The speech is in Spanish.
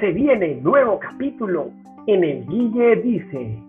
Se viene nuevo capítulo en el Guille Dice.